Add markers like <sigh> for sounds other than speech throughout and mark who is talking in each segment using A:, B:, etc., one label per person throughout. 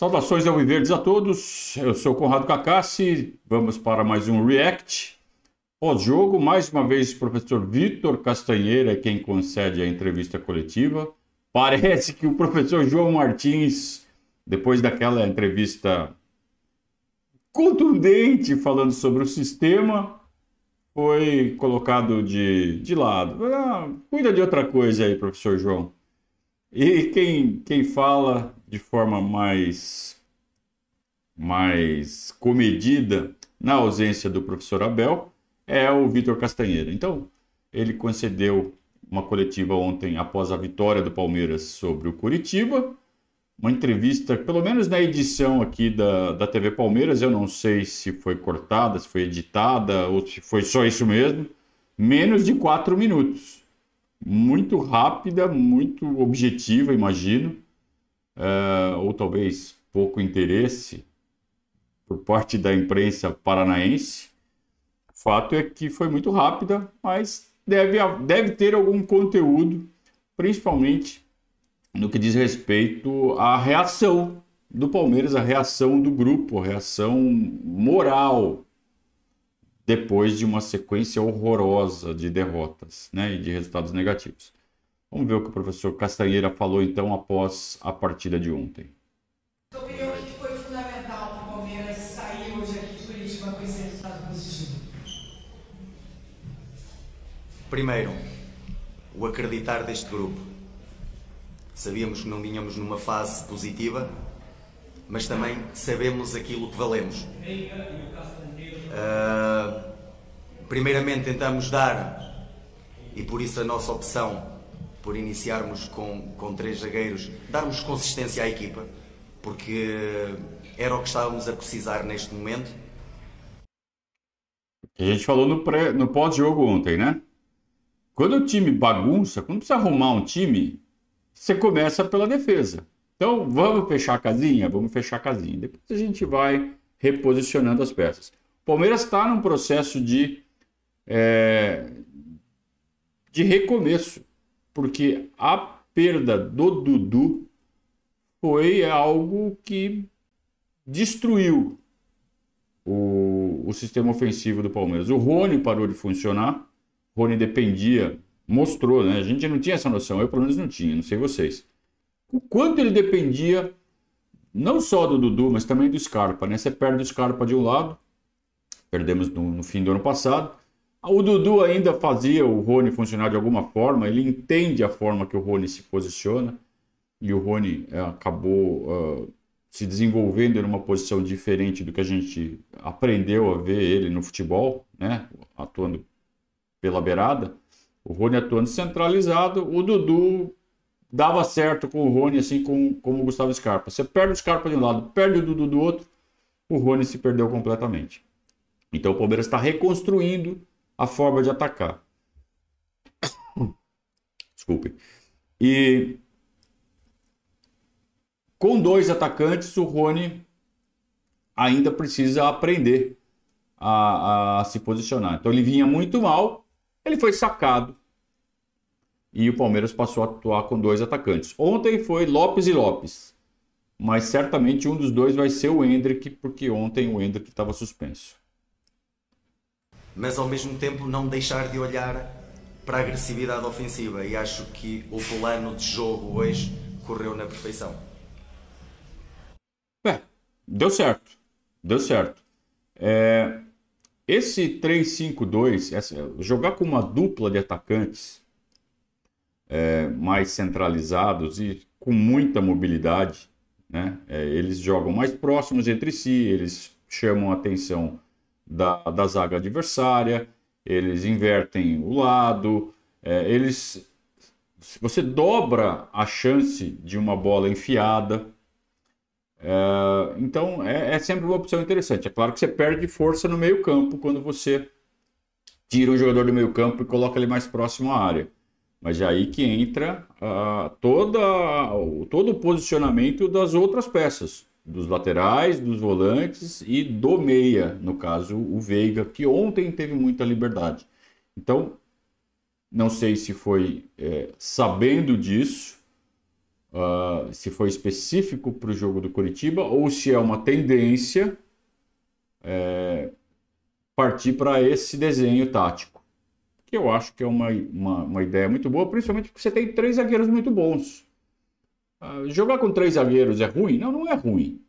A: Saudações ao Viverdes a todos. Eu sou Conrado Cacassi. Vamos para mais um React. Pós-jogo, mais uma vez, o professor Vitor Castanheira é quem concede a entrevista coletiva. Parece que o professor João Martins, depois daquela entrevista contundente falando sobre o sistema, foi colocado de, de lado. Ah, cuida de outra coisa aí, professor João. E quem, quem fala de forma mais, mais comedida, na ausência do professor Abel, é o Vitor Castanheira. Então, ele concedeu uma coletiva ontem após a vitória do Palmeiras sobre o Curitiba. Uma entrevista, pelo menos na edição aqui da, da TV Palmeiras, eu não sei se foi cortada, se foi editada ou se foi só isso mesmo. Menos de quatro minutos muito rápida, muito objetiva, imagino, uh, ou talvez pouco interesse por parte da imprensa paranaense. Fato é que foi muito rápida, mas deve, deve ter algum conteúdo, principalmente no que diz respeito à reação do Palmeiras, a reação do grupo, a reação moral depois de uma sequência horrorosa de derrotas né, e de resultados negativos. Vamos ver o que o professor Castanheira falou então após a partida de ontem.
B: Opinião, que foi fundamental para o Palmeiras sair hoje aqui de Curitiba com esse resultado positivo?
C: Primeiro, o acreditar deste grupo. Sabíamos que não vinhamos numa fase positiva, mas também sabemos aquilo que valemos. Uh, primeiramente tentamos dar, e por isso a nossa opção por iniciarmos com, com três zagueiros, darmos consistência à equipa, porque era o que estávamos a precisar neste momento.
A: A gente falou no, pré, no pós-jogo ontem, né? Quando o time bagunça, quando precisa arrumar um time, você começa pela defesa. Então, vamos fechar a casinha? Vamos fechar a casinha. Depois a gente vai reposicionando as peças. Palmeiras está num processo de, é, de recomeço, porque a perda do Dudu foi algo que destruiu o, o sistema ofensivo do Palmeiras. O Rony parou de funcionar, o Rony dependia, mostrou, né? A gente não tinha essa noção, eu pelo menos não tinha, não sei vocês. O quanto ele dependia não só do Dudu, mas também do Scarpa, né? Você perde o Scarpa de um lado, perdemos no, no, fim do ano passado. O Dudu ainda fazia o Rony funcionar de alguma forma, ele entende a forma que o Rony se posiciona e o Rony é, acabou uh, se desenvolvendo em uma posição diferente do que a gente aprendeu a ver ele no futebol, né? atuando pela beirada. O Rony atuando centralizado, o Dudu dava certo com o Rony, assim como, como o Gustavo Scarpa. Você perde o Scarpa de um lado, perde o Dudu do outro, o Rony se perdeu completamente. Então o Palmeiras está reconstruindo a forma de atacar. <coughs> Desculpe. E com dois atacantes, o Rony ainda precisa aprender a, a, se posicionar. Então ele vinha muito mal, ele foi sacado e o Palmeiras passou a atuar com dois atacantes. Ontem foi Lopes e Lopes, mas certamente um dos dois vai ser o Hendrick, porque ontem o Hendrick estava suspenso
C: mas ao mesmo tempo não deixar de olhar para a agressividade ofensiva. E acho que o plano de jogo hoje correu na perfeição.
A: Deu certo. Deu certo. É, esse 3-5-2, jogar com uma dupla de atacantes é, mais centralizados e com muita mobilidade, né? É, eles jogam mais próximos entre si, eles chamam atenção da, da zaga adversária, eles invertem o lado, é, eles você dobra a chance de uma bola enfiada. É, então é, é, sempre uma opção interessante. É claro que você perde força no meio campo quando você tira um jogador do meio campo e coloca ele mais próximo à área. Mas é aí que entra uh, toda, todo o posicionamento das outras peças dos laterais, dos volantes e do meia, no caso o Veiga, que ontem teve muita liberdade. Então, não sei se foi é, sabendo disso uh, se foi específico para o jogo do Curitiba ou se é uma tendência é, partir para esse desenho tático. Que eu acho que é uma, uma, uma, ideia muito boa, principalmente porque você tem três zagueiros muito bons. Uh, jogar com três zagueiros é ruim? Não, não é ruim.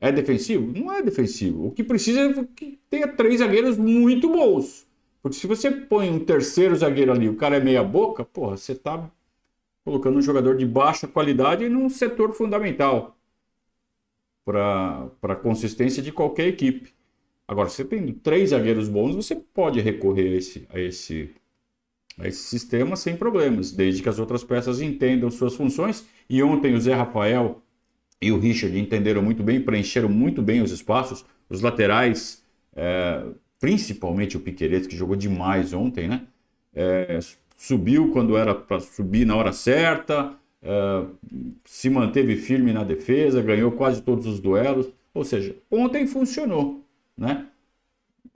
A: É defensivo? Não é defensivo. O que precisa é que tenha três zagueiros muito bons. Porque se você põe um terceiro zagueiro ali, o cara é meia boca, porra, você tá colocando um jogador de baixa qualidade num setor fundamental para a consistência de qualquer equipe. Agora, você tem três zagueiros bons, você pode recorrer a esse, a esse, a esse sistema sem problemas, desde que as outras peças entendam suas funções. E ontem o Zé Rafael e o Richard entenderam muito bem, preencheram muito bem os espaços. Os laterais, é, principalmente o Piqueires, que jogou demais ontem, né? É, subiu quando era para subir na hora certa, é, se manteve firme na defesa, ganhou quase todos os duelos. Ou seja, ontem funcionou, né?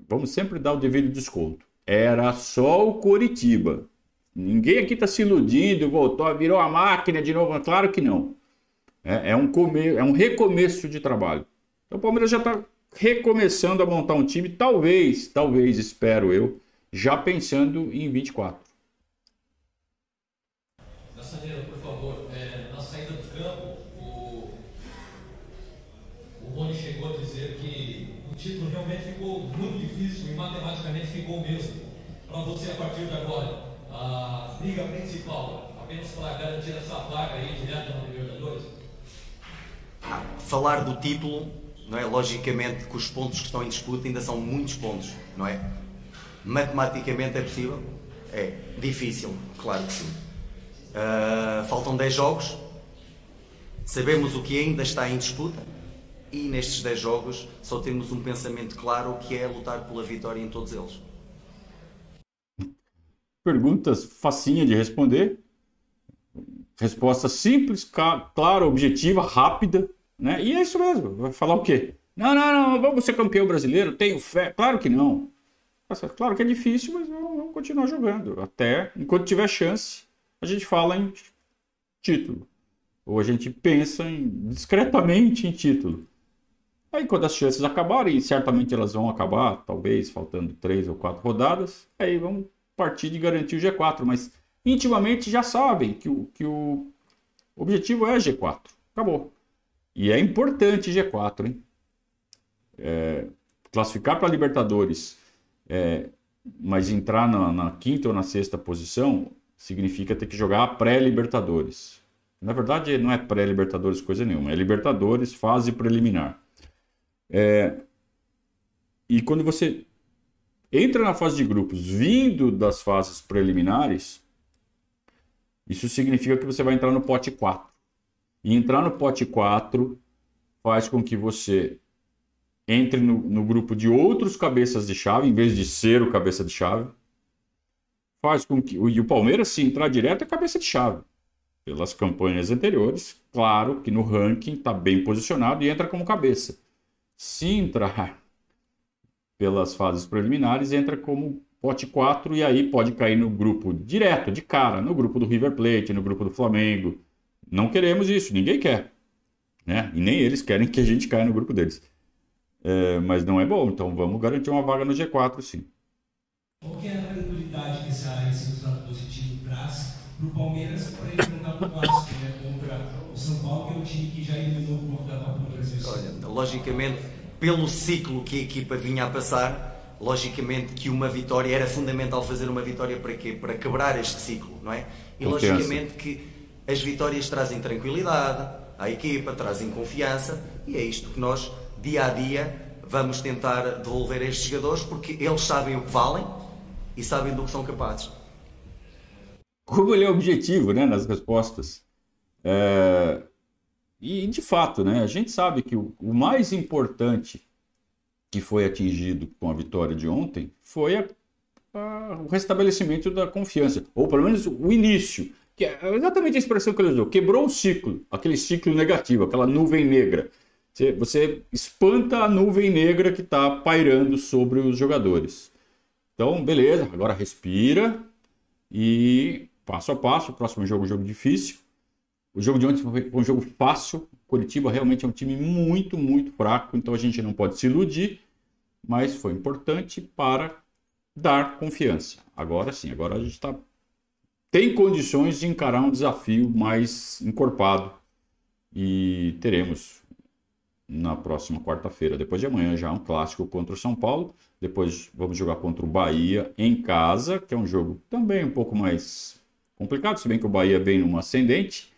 A: Vamos sempre dar o devido desconto. Era só o Coritiba. Ninguém aqui está se iludindo, voltou, virou a máquina de novo. Claro que não. É, é um, come, é um recomeço de trabalho. Então o Palmeiras já está recomeçando a montar um time, talvez, talvez, espero eu, já pensando em 24.
D: Nassaneira, por favor, é, na saída do campo, o, o Rony chegou a dizer que o título realmente ficou muito difícil e matematicamente ficou mesmo. Para você, a partir de agora, a briga principal, apenas para garantir essa vaga aí direto na Libertadores?
C: Falar do título, não é? Logicamente que os pontos que estão em disputa ainda são muitos pontos, não é? Matematicamente é possível? É. Difícil? Claro que sim. Uh, faltam 10 jogos. Sabemos o que ainda está em disputa. E nestes 10 jogos só temos um pensamento claro que é lutar pela vitória em todos eles.
A: Perguntas facinha de responder. Resposta simples, clara, objetiva, rápida. Né? E é isso mesmo. Vai falar o quê? Não, não, não, vamos ser campeão brasileiro, tenho fé. Claro que não. Claro que é difícil, mas vamos continuar jogando. Até enquanto tiver chance, a gente fala em título. Ou a gente pensa em, discretamente em título. Aí quando as chances acabarem, e certamente elas vão acabar, talvez faltando três ou quatro rodadas, aí vamos partir de garantir o G4. Mas intimamente já sabem que o, que o objetivo é G4. Acabou. E é importante G4, hein? É, classificar para Libertadores, é, mas entrar na, na, quinta ou na sexta posição significa ter que jogar a pré-Libertadores. Na verdade, não é pré-Libertadores coisa nenhuma, é Libertadores, fase preliminar. É, e quando você entra na fase de grupos vindo das fases preliminares, isso significa que você vai entrar no pote 4. E entrar no pote 4 faz com que você entre no, no, grupo de outros cabeças de chave, em vez de ser o cabeça de chave. Faz com que. E o Palmeiras, se entrar direto, é cabeça de chave. Pelas campanhas anteriores, claro que no ranking está bem posicionado e entra como cabeça. Se entrar pelas fases preliminares, entra como pote 4 e aí pode cair no grupo direto, de cara, no grupo do River Plate, no grupo do Flamengo. Não queremos isso, ninguém quer. Né? E nem eles querem que a gente caia no grupo deles. É, mas não é bom, então vamos garantir uma vaga no G4, sim.
E: Qual é a tranquilidade que esse, resultado positivo traz para o Palmeiras para enfrentar o clássico né, contra o São Paulo, que é um time que já eliminou o da Copa do Brasil?
C: Olha, logicamente, pelo ciclo que a equipa vinha a passar, logicamente que uma vitória era fundamental fazer uma vitória para quê? Para quebrar este ciclo, não é? E Confiança. logicamente que as vitórias trazem tranquilidade à equipa, trazem confiança e é isto que nós, dia a dia, vamos tentar devolver a estes jogadores porque eles sabem o que valem e sabem do que são capazes.
A: Como ele é objetivo né, nas respostas. É... E de fato, né, a gente sabe que o, o mais importante que foi atingido com a vitória de ontem foi a, a, o restabelecimento da confiança, ou pelo menos o início, que é exatamente a expressão que ele usou, quebrou o ciclo, aquele ciclo negativo, aquela nuvem negra. Você, você espanta a nuvem negra que está pairando sobre os jogadores. Então, beleza, agora respira e passo a passo, o próximo jogo jogo difícil. O jogo de ontem foi um jogo fácil. Curitiba realmente é um time muito, muito fraco, então a gente não pode se iludir, mas foi importante para dar confiança. Agora sim, agora a gente está tem condições de encarar um desafio mais encorpado e teremos na próxima quarta-feira, depois de amanhã, já um clássico contra o São Paulo. Depois vamos jogar contra o Bahia em casa, que é um jogo também um pouco mais complicado, se bem que o Bahia vem numa ascendente.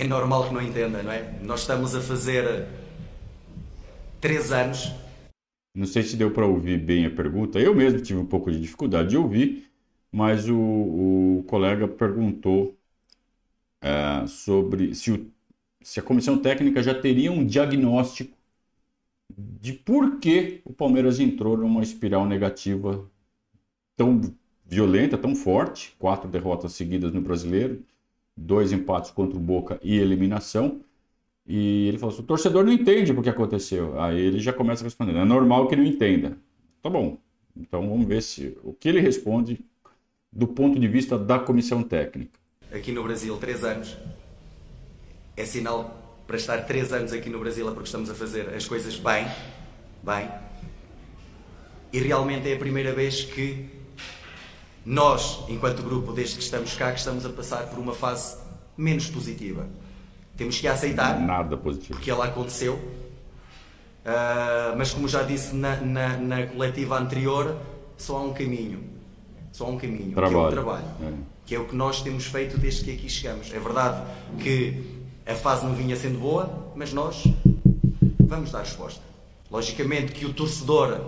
C: É normal que não entenda, não é? Nós estamos a fazer três anos.
A: Não sei se deu para ouvir bem a pergunta. Eu mesmo tive um pouco de dificuldade de ouvir, mas o, o colega perguntou é, sobre se, o, se a comissão técnica já teria um diagnóstico de por que o Palmeiras entrou numa espiral negativa tão violenta, tão forte, quatro derrotas seguidas no Brasileiro, dois empates contra o Boca e eliminação. E ele falou assim: o torcedor não entende o que aconteceu. Aí ele já começa respondendo: é normal que não entenda. Tá bom. Então vamos ver se o que ele responde do ponto de vista da comissão técnica.
C: Aqui no Brasil, três anos. É sinal para estar três anos aqui no Brasil é porque estamos a fazer as coisas bem, bem. E realmente é a primeira vez que nós, enquanto grupo, desde que estamos cá, que estamos a passar por uma fase menos positiva. Temos que aceitar.
A: Nada positivo.
C: Porque ela aconteceu. Uh, mas como já disse na, na, na, coletiva anterior, só há um caminho. Só há um caminho.
A: Trabalho.
C: Que é o trabalho. É. Que é o que nós temos feito desde que aqui chegamos. É verdade que a fase não vinha sendo boa, mas nós vamos dar resposta. Logicamente que o torcedor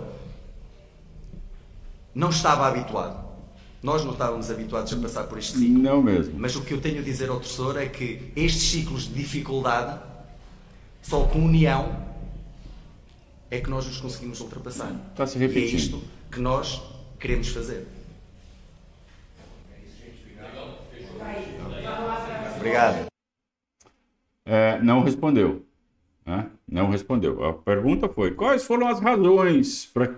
C: não estava habituado. Nós não estávamos habituados a passar por este ciclo.
A: Não mesmo.
C: Mas o que eu tenho a dizer ao torcedor é que estes ciclos de dificuldade, só com união, é que nós os conseguimos ultrapassar.
A: Está se repetindo.
C: E é isto que nós queremos fazer. Obrigado.
A: É, não respondeu. Né? Não respondeu. A pergunta foi: quais foram as razões para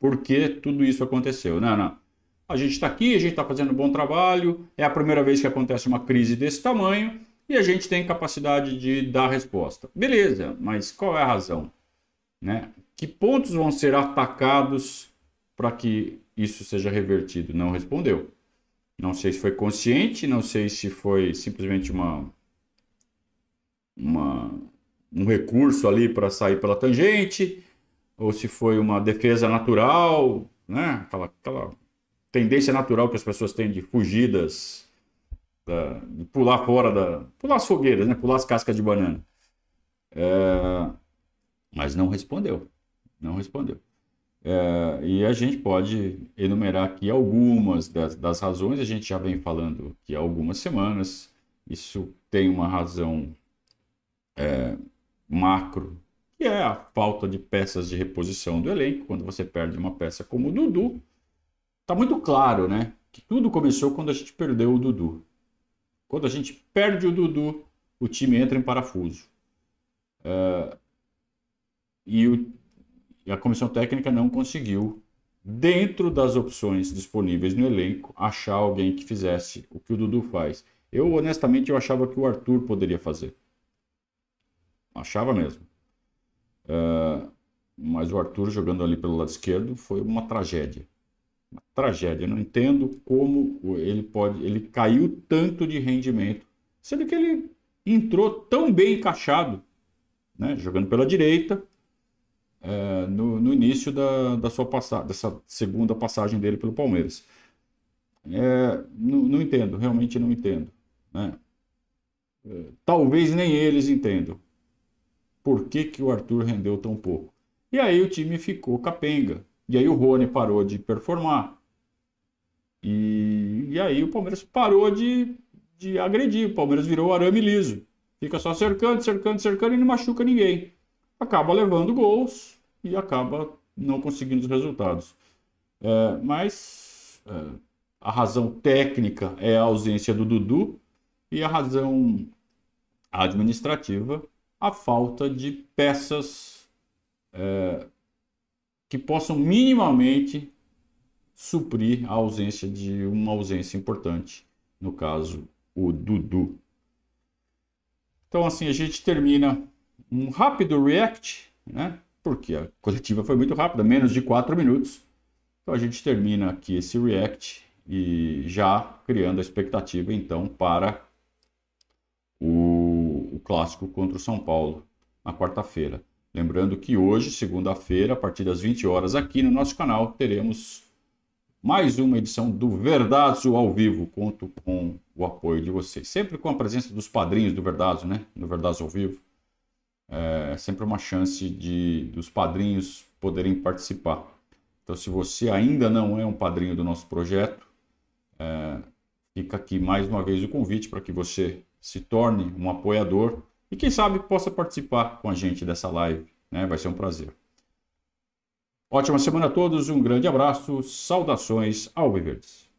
A: por que tudo isso aconteceu? Não, não. A gente está aqui, a gente está fazendo um bom trabalho, é a primeira vez que acontece uma crise desse tamanho e a gente tem capacidade de dar resposta. Beleza, mas qual é a razão? Né? Que pontos vão ser atacados para que isso seja revertido? Não respondeu. Não sei se foi consciente, não sei se foi simplesmente uma, uma um recurso ali para sair pela tangente, ou se foi uma defesa natural, né? aquela, aquela tendência natural que as pessoas têm de fugidas, da, de pular fora da. pular as fogueiras, né? pular as cascas de banana. É, mas não respondeu. Não respondeu. É, e a gente pode enumerar aqui algumas das, das, razões, a gente já vem falando que há algumas semanas. Isso tem uma razão é, macro, que é a falta de peças de reposição do elenco. Quando você perde uma peça como o Dudu, tá muito claro, né? Que tudo começou quando a gente perdeu o Dudu. Quando a gente perde o Dudu, o time entra em parafuso. Uh, e, o, e a comissão técnica não conseguiu, dentro das opções disponíveis no elenco, achar alguém que fizesse o que o Dudu faz. Eu, honestamente, eu achava que o Arthur poderia fazer. Achava mesmo. Uh, mas o Arthur jogando ali pelo lado esquerdo foi uma tragédia. Uma tragédia. Não entendo como ele pode. Ele caiu tanto de rendimento, sendo que ele entrou tão bem encaixado, né, jogando pela direita, uh, no, no, início da, da sua passagem, dessa segunda passagem dele pelo Palmeiras. É, não, não, entendo, realmente não entendo. Né? É, talvez nem eles entendam por que, que o Arthur rendeu tão pouco. E aí o time ficou capenga. E aí o Rony parou de performar. E, e aí o Palmeiras parou de, de agredir. O Palmeiras virou arame liso. Fica só cercando, cercando, cercando e não machuca ninguém. Acaba levando gols e acaba não conseguindo os resultados. É, mas é, a razão técnica é a ausência do Dudu e a razão administrativa a falta de peças é, que possam minimamente suprir a ausência de uma ausência importante, no caso, o Dudu. Então, assim, a gente termina um rápido react, né? Porque a coletiva foi muito rápida, menos de 4 minutos. Então, a gente termina aqui esse react e já criando a expectativa, então, para o, o clássico contra o São Paulo na quarta-feira. Lembrando que hoje, segunda-feira, a partir das 20 horas, aqui no nosso canal, teremos mais uma edição do Verdazo ao vivo. Conto com o apoio de vocês. Sempre com a presença dos padrinhos do Verdazo, né? Do Verdazo ao vivo. É sempre uma chance de dos padrinhos poderem participar. Então, se você ainda não é um padrinho do nosso projeto, é, fica aqui mais uma vez o convite para que você se torne um apoiador e, quem sabe, possa participar com a gente dessa live. Né? Vai ser um prazer. Ótima semana a todos, um grande abraço, saudações ao Viverdes.